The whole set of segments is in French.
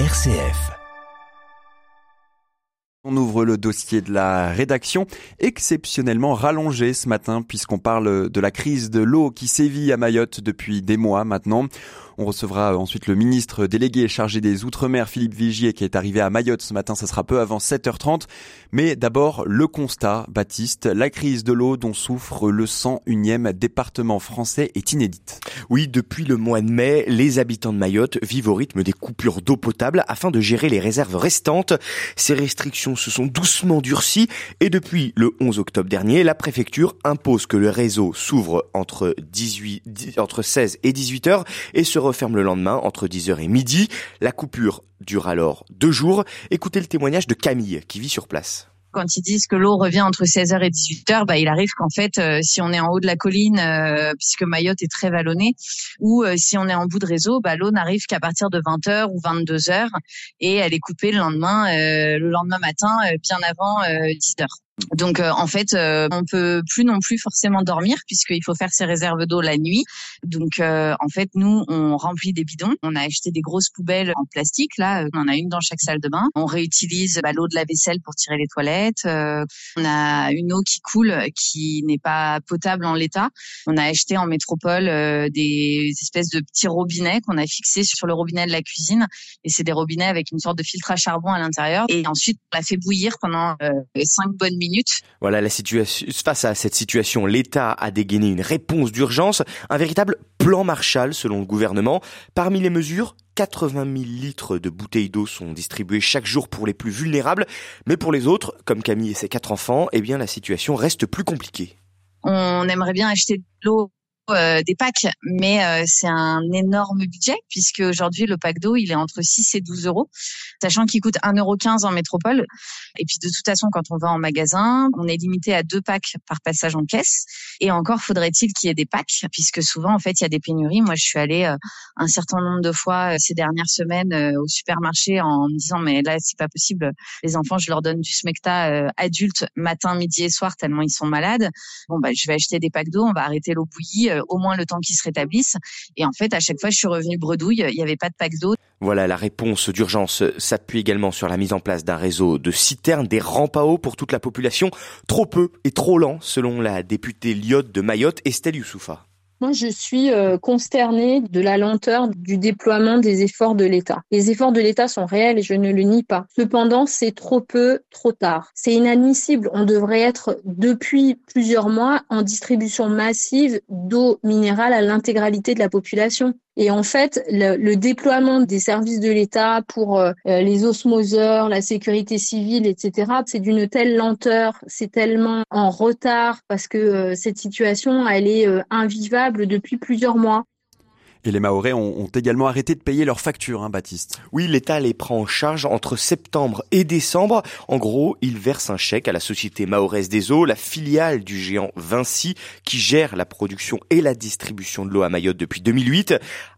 RCF. On ouvre le dossier de la rédaction, exceptionnellement rallongé ce matin puisqu'on parle de la crise de l'eau qui sévit à Mayotte depuis des mois maintenant. On recevra ensuite le ministre délégué chargé des Outre-mer, Philippe Vigier, qui est arrivé à Mayotte ce matin. Ça sera peu avant 7h30. Mais d'abord, le constat, Baptiste, la crise de l'eau dont souffre le 101e département français est inédite. Oui, depuis le mois de mai, les habitants de Mayotte vivent au rythme des coupures d'eau potable afin de gérer les réserves restantes. Ces restrictions se sont doucement durcies et depuis le 11 octobre dernier, la préfecture impose que le réseau s'ouvre entre 18, entre 16 et 18 heures et se referme le lendemain entre 10h et midi. La coupure dure alors deux jours. Écoutez le témoignage de Camille qui vit sur place quand ils disent que l'eau revient entre 16h et 18h, bah, il arrive qu'en fait, euh, si on est en haut de la colline, euh, puisque Mayotte est très vallonnée, ou euh, si on est en bout de réseau, bah, l'eau n'arrive qu'à partir de 20h ou 22h, et elle est coupée le lendemain, le lendemain matin, bien avant 10h. Donc euh, en fait, euh, on peut plus non plus forcément dormir puisqu'il faut faire ses réserves d'eau la nuit. Donc euh, en fait, nous on remplit des bidons. On a acheté des grosses poubelles en plastique. Là, on en a une dans chaque salle de bain. On réutilise bah, l'eau de la vaisselle pour tirer les toilettes. on a une eau qui coule qui n'est pas potable en l'état. On a acheté en métropole des espèces de petits robinets qu'on a fixés sur le robinet de la cuisine. Et c'est des robinets avec une sorte de filtre à charbon à l'intérieur. Et ensuite, on l'a fait bouillir pendant cinq bonnes minutes voilà la situation. Face à cette situation, l'État a dégainé une réponse d'urgence, un véritable plan Marshall selon le gouvernement. Parmi les mesures, 80 000 litres de bouteilles d'eau sont distribués chaque jour pour les plus vulnérables, mais pour les autres, comme Camille et ses quatre enfants, eh bien la situation reste plus compliquée. On aimerait bien acheter de l'eau des packs, mais euh, c'est un énorme budget puisque aujourd'hui le pack d'eau il est entre 6 et 12 euros, sachant qu'il coûte 1,15 euro en métropole. Et puis de toute façon, quand on va en magasin, on est limité à deux packs par passage en caisse. Et encore faudrait-il qu'il y ait des packs, puisque souvent en fait il y a des pénuries. Moi, je suis allée euh, un certain nombre de fois ces dernières semaines au supermarché en me disant mais là c'est pas possible. Les enfants, je leur donne du smecta adulte matin, midi et soir tellement ils sont malades. Bon bah je vais acheter des packs d'eau, on va arrêter l'eau bouillie euh, au moins le temps qu'ils se rétablissent. Et en fait, à chaque fois, je suis revenue bredouille. Il n'y avait pas de pack d'eau. Voilà, la réponse d'urgence s'appuie également sur la mise en place d'un réseau de citernes, des rampes à eau pour toute la population. Trop peu et trop lent, selon la députée Lyotte de Mayotte, Estelle Youssoufa. Moi, je suis euh, consternée de la lenteur du déploiement des efforts de l'État. Les efforts de l'État sont réels et je ne le nie pas. Cependant, c'est trop peu, trop tard. C'est inadmissible. On devrait être depuis plusieurs mois en distribution massive d'eau minérale à l'intégralité de la population. Et en fait, le, déploiement des services de l'État pour euh, les osmoseurs, la sécurité civile, etc., c'est d'une telle lenteur, c'est tellement en retard parce que euh, cette situation, elle est euh, invivable depuis plusieurs mois. Et les Mahorais ont, également arrêté de payer leurs factures, hein, Baptiste. Oui, l'État les prend en charge entre septembre et décembre. En gros, il verse un chèque à la société mahoraise des eaux, la filiale du géant Vinci, qui gère la production et la distribution de l'eau à Mayotte depuis 2008.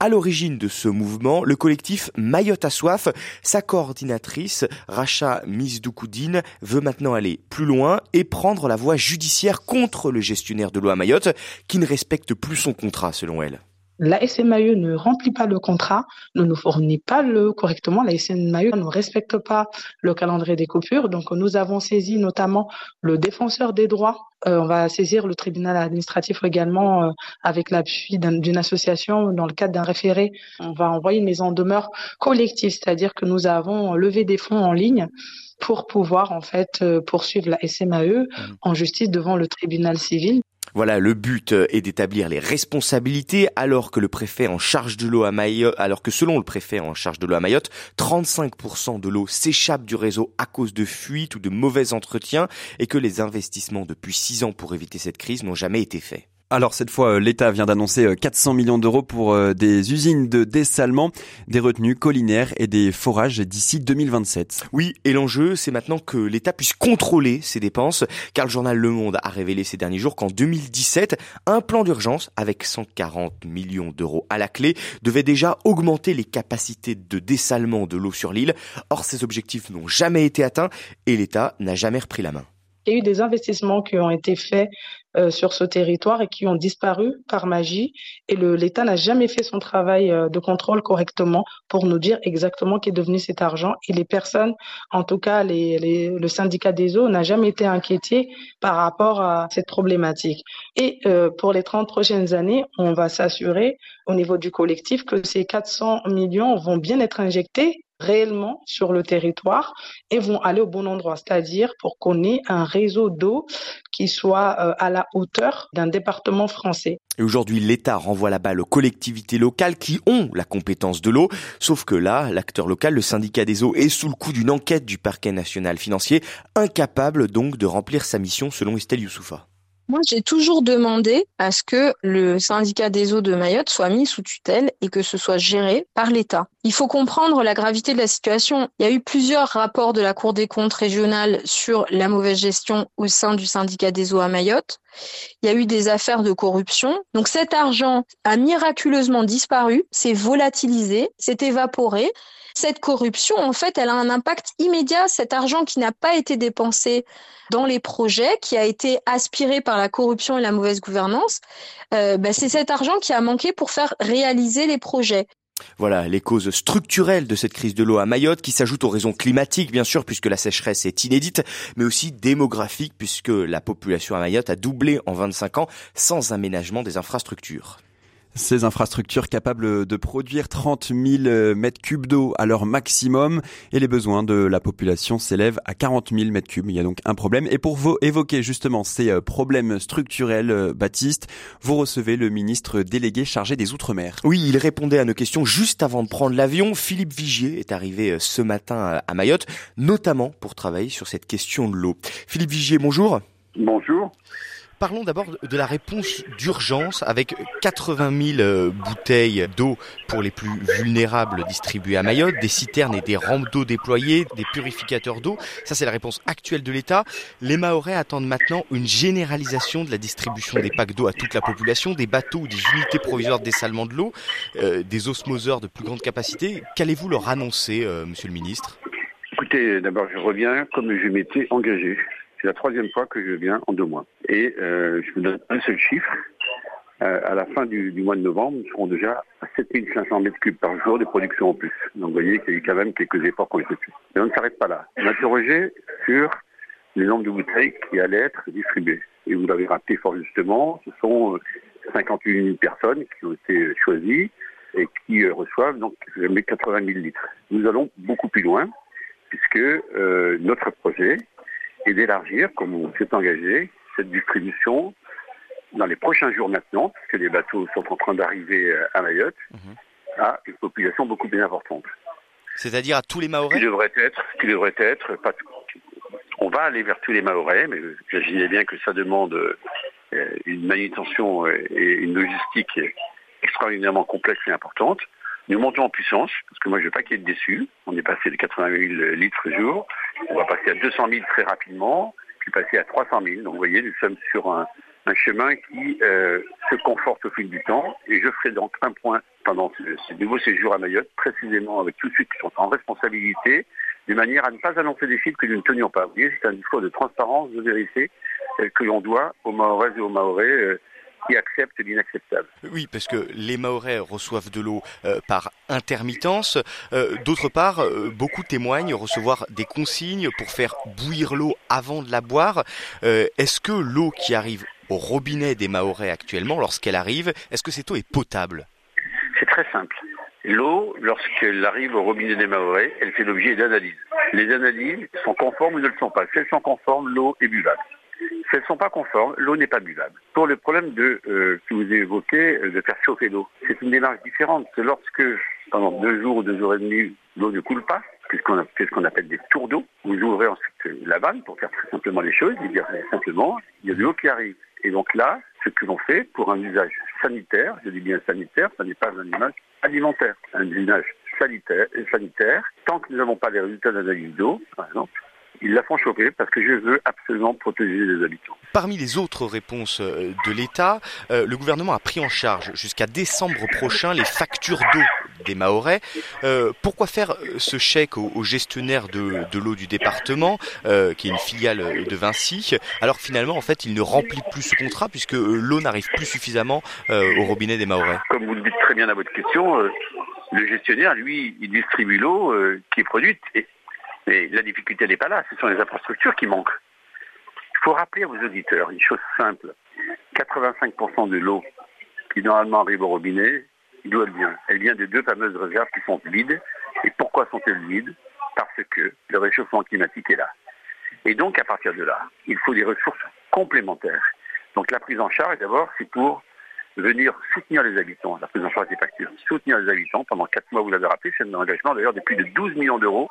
À l'origine de ce mouvement, le collectif Mayotte à soif, sa coordinatrice, Racha Misdoukoudine, veut maintenant aller plus loin et prendre la voie judiciaire contre le gestionnaire de l'eau à Mayotte, qui ne respecte plus son contrat selon elle la SMAE ne remplit pas le contrat, ne nous fournit pas le correctement. La SMAE ne respecte pas le calendrier des coupures. Donc, nous avons saisi notamment le défenseur des droits. Euh, on va saisir le tribunal administratif également euh, avec l'appui d'une association dans le cadre d'un référé. On va envoyer une maison en demeure collective, c'est-à-dire que nous avons levé des fonds en ligne pour pouvoir en fait euh, poursuivre la SMAE mmh. en justice devant le tribunal civil. Voilà, le but euh, est d'établir les responsabilités alors que le préfet en charge de l'eau à Mayotte, alors que selon le préfet en charge de l'eau à Mayotte, 35% de l'eau s'échappe du réseau à cause de fuites ou de mauvais entretien et que les investissements depuis 6 ans pour éviter cette crise n'ont jamais été faits. Alors cette fois, euh, l'État vient d'annoncer 400 euh, millions d'euros pour euh, des usines de dessalement, des retenues collinaires et des forages d'ici 2027. Oui, et l'enjeu, c'est maintenant que l'État puisse contrôler ses dépenses, car le journal Le Monde a révélé ces derniers jours qu'en 2017, un plan d'urgence avec 140 millions d'euros à la clé devait déjà augmenter les capacités de dessalement de l'eau sur l'île. Or, ces objectifs n'ont jamais été atteints et l'État n'a jamais repris la main. Il y a eu des investissements qui ont été faits euh, sur ce territoire et qui ont disparu par magie. Et l'État n'a jamais fait son travail euh, de contrôle correctement pour nous dire exactement qu'est devenu cet argent. Et les personnes, en tout cas le syndicat des eaux, n'a jamais été inquiété par rapport à cette problématique. Et euh, pour les 30 prochaines années, on va s'assurer au niveau du collectif que ces 400 millions vont bien être injectés réellement sur le territoire et vont aller au bon endroit, c'est-à-dire pour qu'on ait un réseau d'eau qui soit euh, à la hauteur d'un département français. Aujourd'hui, l'État renvoie la balle aux collectivités locales qui ont la compétence de l'eau. Sauf que là, l'acteur local, le syndicat des eaux, est sous le coup d'une enquête du parquet national financier, incapable donc de remplir sa mission selon Estelle Youssoufa. Moi, j'ai toujours demandé à ce que le syndicat des eaux de Mayotte soit mis sous tutelle et que ce soit géré par l'État. Il faut comprendre la gravité de la situation. Il y a eu plusieurs rapports de la Cour des comptes régionale sur la mauvaise gestion au sein du syndicat des eaux à Mayotte. Il y a eu des affaires de corruption. Donc cet argent a miraculeusement disparu, s'est volatilisé, s'est évaporé cette corruption, en fait, elle a un impact immédiat. Cet argent qui n'a pas été dépensé dans les projets, qui a été aspiré par la corruption et la mauvaise gouvernance, euh, ben, c'est cet argent qui a manqué pour faire réaliser les projets. Voilà les causes structurelles de cette crise de l'eau à Mayotte qui s'ajoutent aux raisons climatiques bien sûr puisque la sécheresse est inédite mais aussi démographique puisque la population à Mayotte a doublé en 25 ans sans aménagement des infrastructures. Ces infrastructures capables de produire 30 000 mètres cubes d'eau à leur maximum et les besoins de la population s'élèvent à 40 000 mètres cubes. Il y a donc un problème. Et pour vous évoquer justement ces euh, problèmes structurels, euh, Baptiste, vous recevez le ministre délégué chargé des Outre-mer. Oui, il répondait à nos questions juste avant de prendre l'avion. Philippe Vigier est arrivé euh, ce matin à Mayotte, notamment pour travailler sur cette question de l'eau. Philippe Vigier, bonjour. Bonjour. Parlons d'abord de la réponse d'urgence avec 80 000 euh, bouteilles d'eau pour les plus vulnérables distribuées à Mayotte, des citernes et des rampes d'eau déployées, des purificateurs d'eau. Ça, c'est la réponse actuelle de l'État. Les Mahorais attendent maintenant une généralisation de la distribution des packs d'eau à toute la population, des bateaux ou des unités provisoires de dessalement de l'eau, euh, des osmoseurs de plus grande capacité. Qu'allez-vous leur annoncer, euh, Monsieur le Ministre? Écoutez, d'abord, je reviens comme je m'étais engagé. C'est la troisième fois que je viens en deux mois. Et euh, je vous donne un seul chiffre. Euh, à la fin du, du, mois de novembre, nous serons déjà à 7500 mètres cubes par jour de production en plus. Donc vous voyez qu'il y a eu quand même quelques efforts qui ont été faits. Mais on ne s'arrête pas là. On interrogé sur le nombre de bouteilles qui allaient être distribuées. Et vous l'avez rappelé fort justement, ce sont 58 000 personnes qui ont été choisies et qui euh, reçoivent donc 80 000 litres. Nous allons beaucoup plus loin puisque euh, notre projet, et d'élargir, comme on s'est engagé, cette distribution dans les prochains jours maintenant, puisque les bateaux sont en train d'arriver euh, à Mayotte, mhm. à une population beaucoup plus importante. C'est-à-dire à tous les Maorais Qui devrait être, qui devrait être, pas, on va aller vers tous les Maorais, mais j'imaginez bien que ça demande euh, une manutention euh, et une logistique extraordinairement complexe et importante. Nous montons en puissance, parce que moi je ne veux pas qu'il y ait de déçus. On est passé de 80 000 litres jour, on va passer à 200 000 très rapidement, puis passer à 300 000. Donc vous voyez, nous sommes sur un, chemin qui euh, se conforte au fil du temps. Et je ferai donc un point pendant ce, ce nouveau séjour à Mayotte, précisément avec tous ceux qui sont en responsabilité, de manière à ne pas annoncer des chiffres que nous ne tenions pas. Vous voyez, c'est un discours de transparence, de vérité euh, que l'on doit aux Mahorais et aux Mahorais. Euh, qui acceptent l'inacceptable. Oui, parce que les Mahorais reçoivent de l'eau euh, par intermittence. Euh, d'autre part, euh, beaucoup témoignent recevoir des consignes pour faire bouillir l'eau avant de la boire. est-ce que l'eau qui arrive au robinet des Mahorais actuellement, lorsqu'elle arrive, est-ce que cette eau est potable? C'est très simple. L'eau, lorsqu'elle arrive au robinet des Mahorais, elle fait l'objet d'analyses. Les analyses sont conformes ou ne le sont pas. Si elles sont conformes, l'eau est buvable. Si elles ne sont pas conformes, l'eau n'est pas buvable. Pour le problème de, euh, que vous évoquez, euh, de faire chauffer l'eau, c'est une démarche différente. Lorsque, pendant deux jours ou deux jours et demi, l'eau ne coule pas, puisqu'on fait ce qu'on appelle des tours d'eau, vous ouvrez ensuite la vanne pour faire très simplement les choses, et dire simplement, il y a de l'eau qui arrive. Et donc là, ce que l'on fait pour un usage sanitaire, je dis bien sanitaire, ça n'est pas un usage alimentaire, un usage sanitaire, sanitaire, tant que nous n'avons pas les résultats d'analyse d'eau, par exemple, Ils la font parce que je veux absolument protéger les habitants. Parmi les autres réponses euh, de l'État, euh, le gouvernement a pris en charge jusqu'à décembre prochain les factures d'eau des Mahorais. Euh, pourquoi faire ce chèque au, gestionnaire de, de l'eau du département, qui est une filiale de Vinci, alors finalement en fait il ne remplit plus ce contrat puisque l'eau n'arrive plus suffisamment au robinet des Mahorais? Comme vous le dites très bien à votre question, le gestionnaire, lui, il distribue l'eau qui est produite. Et mais la difficulté n'est pas là, ce sont les infrastructures qui manquent. Il faut rappeler à vos auditeurs une chose simple. 85% de l'eau qui normalement arrive au robinet, d'où elle vient? Elle vient des deux fameuses réserves qui sont vides. Et pourquoi sont-elles vides? Parce que le réchauffement climatique est là. Et donc, à partir de là, il faut des ressources complémentaires. Donc, la prise en charge, d'abord, c'est pour venir soutenir les habitants, la prise en charge des factures, soutenir les habitants pendant 4 mois, vous l'avez rappelé, c'est un engagement d'ailleurs de plus de 12 millions d'euros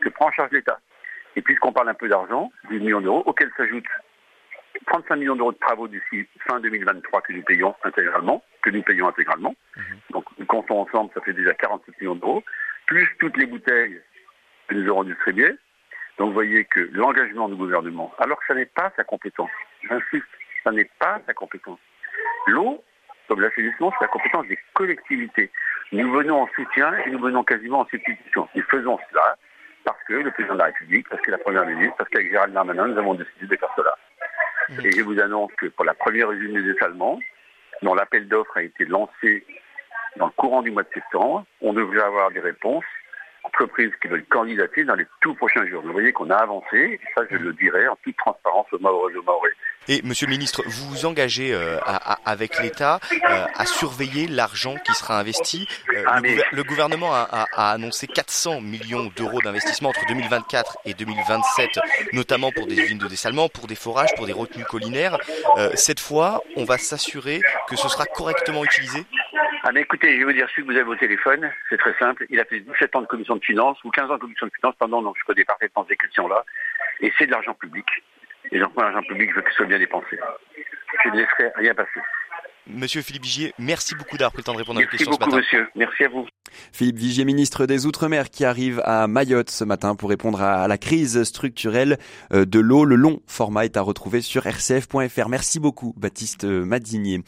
que prend en charge l'État. Et puisqu'on parle un peu d'argent, 10 millions d'euros, auxquels s'ajoutent 35 millions d'euros de travaux d'ici fin 2023 que nous payons intégralement, que nous payons intégralement. Mhm. Donc, comptons ensemble, ça fait déjà 47 millions d'euros, plus toutes les bouteilles que nous aurons distribuées. Donc, vous voyez que l'engagement du gouvernement, alors que ça n'est pas sa compétence, j'insiste, ça n'est pas sa compétence. L'eau, comme l'assainissement, c'est la compétence des collectivités. Nous venons en soutien et nous venons quasiment en substitution. Nous faisons cela parce que le président de la République, parce que la première ministre, parce qu'avec Gérald Darmanin, nous avons décidé de faire cela. Mmh. Et je vous annonce que pour la première usine des dessalements, dont l'appel d'offres a été lancé dans le courant du mois de septembre, on devrait avoir des réponses entreprises qui veulent candidater dans les tout prochains jours. Vous voyez qu'on a avancé, et ça je le dirai en toute transparence au Maoré au Maoré. Et Monsieur le Ministre, vous vous engagez euh, avec l'État euh, à surveiller l'argent qui sera investi. Euh, ah, le, gouvernement a, annoncé 400 millions d'euros d'investissement entre 2024 et 2027, notamment pour des usines de dessalement, pour des forages, pour des retenues collinaires. cette fois, on va s'assurer que ce sera correctement utilisé? Ah mais écoutez, je vais vous dire, celui que vous avez au téléphone, c'est très simple. Il a fait 17 ans de commission de finances ou 15 ans de commission de finances, pendant donc je connais parfaitement ces questions-là. Et c'est de l'argent public. Et donc l'argent public, je veux qu'il soit bien dépensé. Je ne laisserai rien passer. Monsieur Philippe Vigier, merci beaucoup d'avoir pris le temps de répondre à nos questions ce matin. Merci beaucoup, monsieur. Merci à vous. Philippe Vigier, ministre des Outre-mer, qui arrive à Mayotte ce matin pour répondre à la crise structurelle euh, de l'eau. Le long format est à retrouver sur rcf.fr. Merci beaucoup, Baptiste Madinier.